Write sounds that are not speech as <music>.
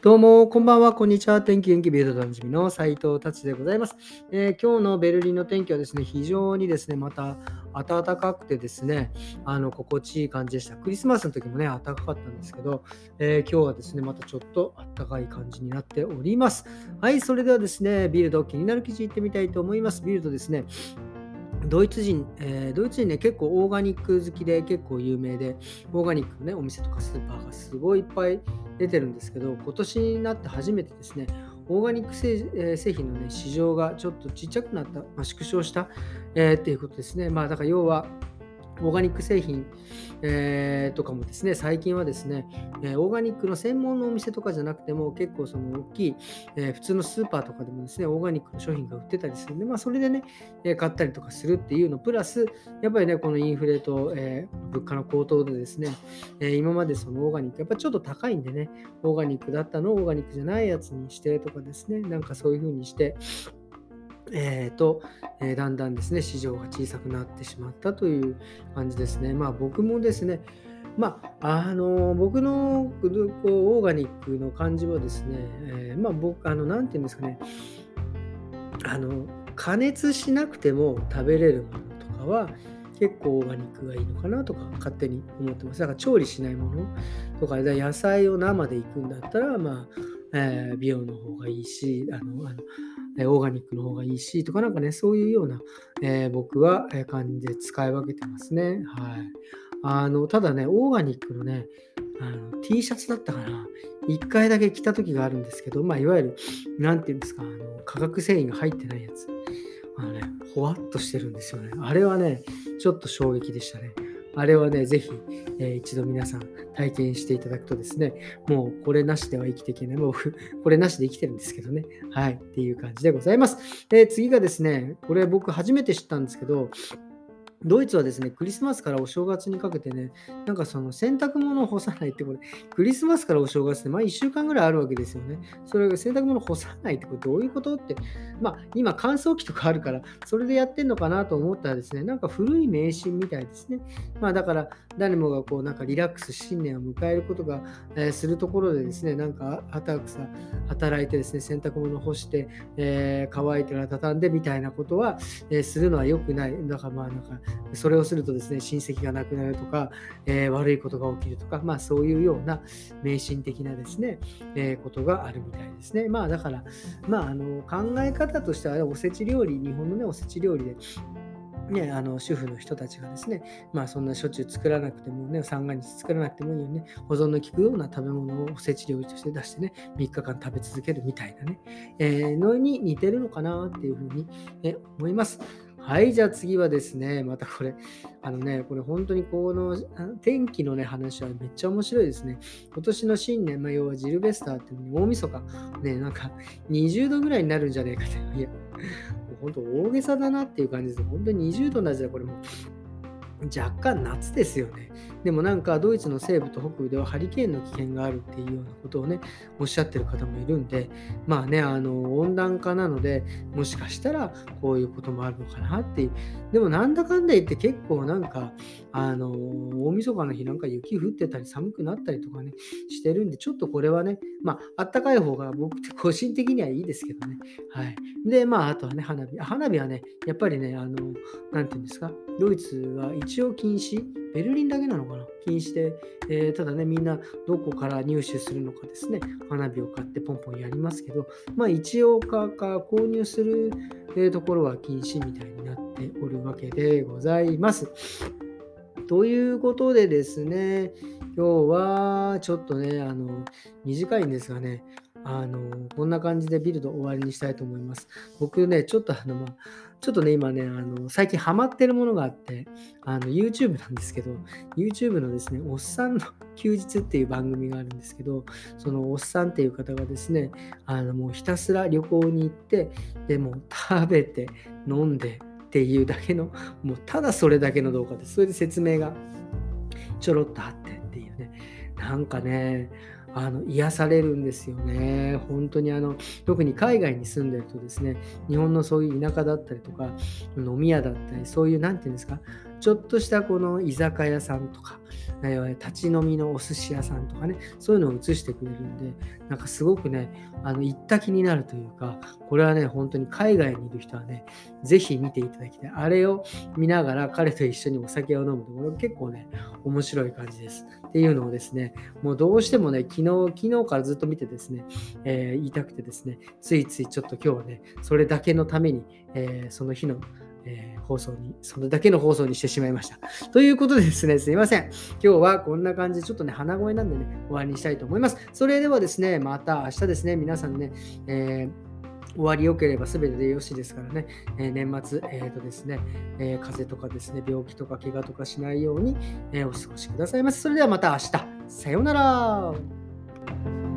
どうも、こんばんは、こんにちは。天気元気ビルドでおなじみの斉藤達でございます、えー、今日のベルリンの天気はですね、非常にですね、また暖かくてですね、あの心地いい感じでした。クリスマスの時もね、暖かかったんですけど、えー、今日はですね、またちょっと暖かい感じになっております。はい、それではですね、ビルド気になる記事いってみたいと思います。ビルドですね、ドイツ人、えー、ドイツ人ね、結構オーガニック好きで結構有名で、オーガニックのね、お店とかスーパーがすごいいっぱい出てるんですけど、今年になって初めてですね、オーガニック製,、えー、製品のね、市場がちょっとちっちゃくなった、まあ、縮小した、えー、っていうことですね。まあ、だから要は、オーガニック製品、えー、とかもですね、最近はですね、えー、オーガニックの専門のお店とかじゃなくても、結構その大きい、えー、普通のスーパーとかでもですね、オーガニックの商品が売ってたりするんで、まあ、それでね、え買ったりとかするっていうの、プラス、やっぱりね、このインフレと、え物価の高騰でですね、え今までそのオーガニック、やっぱちょっと高いんでね、オーガニックだったのをオーガニックじゃないやつにしてとかですね、なんかそういう風にして、えーとえー、だんだんですね市場が小さくなってしまったという感じですね。まあ僕もですね、まあ、あの僕のこうオーガニックの感じはですね、えー、まあ僕、あの、なていうんですかね、あの、加熱しなくても食べれるものとかは結構オーガニックがいいのかなとか勝手に思ってます。だから調理しないものとか、野菜を生でいくんだったら、まあ、えー、美容の方がいいし、あの、あのオーガニックの方がいいしとかなんかね、そういうような、えー、僕は感じで使い分けてますね。はい。あの、ただね、オーガニックのね、あの T シャツだったかな、1回だけ着た時があるんですけど、まあ、いわゆる、なんていうんですか、あの化学繊維が入ってないやつ。あのね、ほわっとしてるんですよね。あれはね、ちょっと衝撃でしたね。あれはね、ぜひ、えー、一度皆さん体験していただくとですね、もうこれなしでは生きていけない。もう <laughs> これなしで生きてるんですけどね。はい。っていう感じでございます。で、次がですね、これ僕初めて知ったんですけど、ドイツはですね、クリスマスからお正月にかけてね、なんかその洗濯物を干さないってこれ、クリスマスからお正月ってまあ1週間ぐらいあるわけですよね。それが洗濯物干さないってこれどういうことって、まあ今乾燥機とかあるから、それでやってんのかなと思ったらですね、なんか古い迷信みたいですね。まあだから誰もがこうなんかリラックス新年を迎えることが、えー、するところでですね、なんかたくさん働いてですね、洗濯物を干して、えー、乾いてから畳んでみたいなことは、えー、するのは良くない。だからまあなんかそれをするとですね、親戚が亡くなるとか、えー、悪いことが起きるとか、まあそういうような迷信的なですね、えー、ことがあるみたいですね。まあだから、まああの考え方としてはおせち料理、日本のね、おせち料理で、ね、あの主婦の人たちがですね、まあそんなしょっちゅう作らなくてもね、三が日作らなくてもいいよね、保存の効くような食べ物をおせち料理として出してね、3日間食べ続けるみたいなね、えー、のに似てるのかなっていうふうに、え思います。はい、じゃあ次はですね、またこれ、あのね、これ本当にこの天気のね、話はめっちゃ面白いですね。今年の新年、まあ、要はジルベスターっていうのに大晦日、ね、なんか20度ぐらいになるんじゃねえかって。いや、本当大げさだなっていう感じです。本当に20度になんじゃ、これも若干夏ですよね。でもなんかドイツの西部と北部ではハリケーンの危険があるっていうようなことをね、おっしゃってる方もいるんで、まあね、あの温暖化なので、もしかしたらこういうこともあるのかなっていう。でもなんだかんだ言って結構なんか、あの大晦日の日なんか雪降ってたり寒くなったりとかね、してるんで、ちょっとこれはね、まあ、あったかい方が僕って <laughs> 個人的にはいいですけどね。はい。で、まあ、あとはね、花火。花火はね、やっぱりね、あの、なんていうんですか、ドイツは一応禁止、ベルリンだけなのかな？禁止で、えー、ただね、みんなどこから入手するのかですね、花火を買ってポンポンやりますけど、まあ一応かか購入する、えところは禁止みたいになっておるわけでございます。ということでですね、今日はちょっとね、あの、短いんですがね、あの、こんな感じでビルド終わりにしたいと思います。僕ね、ちょっとあの、まあ、ちょっとね、今ね、あの、最近ハマってるものがあって、あの、YouTube なんですけど、YouTube のですね、おっさんの休日っていう番組があるんですけど、そのおっさんっていう方がですね、あの、もうひたすら旅行に行って、でも食べて、飲んでっていうだけの、もうただそれだけの動画です。それで説明がちょろっとあってっていうね、なんかね、あの癒されるんですよね。本当にあの特に海外に住んでるとですね、日本のそういう田舎だったりとか、飲み屋だったり、そういう、何て言うんですか、ちょっとしたこの居酒屋さんとか、立ち飲みのお寿司屋さんとかね、そういうのを映してくれるんで、なんかすごくね、あの行った気になるというか、これはね、本当に海外にいる人はね、ぜひ見ていただきたい。あれを見ながら彼と一緒にお酒を飲むと、これ結構ね、面白い感じです。っていうのをですね、もうどうしてもね、昨日、昨日からずっと見てですね、えー言いたくてですね、ついついちょっと今日はね、それだけのために、えーその日の、えー放送に、それだけの放送にしてしまいました。ということでですね、すいません。今日はこんな感じで、ちょっとね、鼻声なんでね、終わりにしたいと思います。それではですね、また明日ですね、皆さんね、えー終わり良ければ全てでよしですからね、えー年末、えーとですねえー風邪とかですね、病気とか怪我とかしないように、えーお過ごしくださいませ。それではまた明日、さようなら。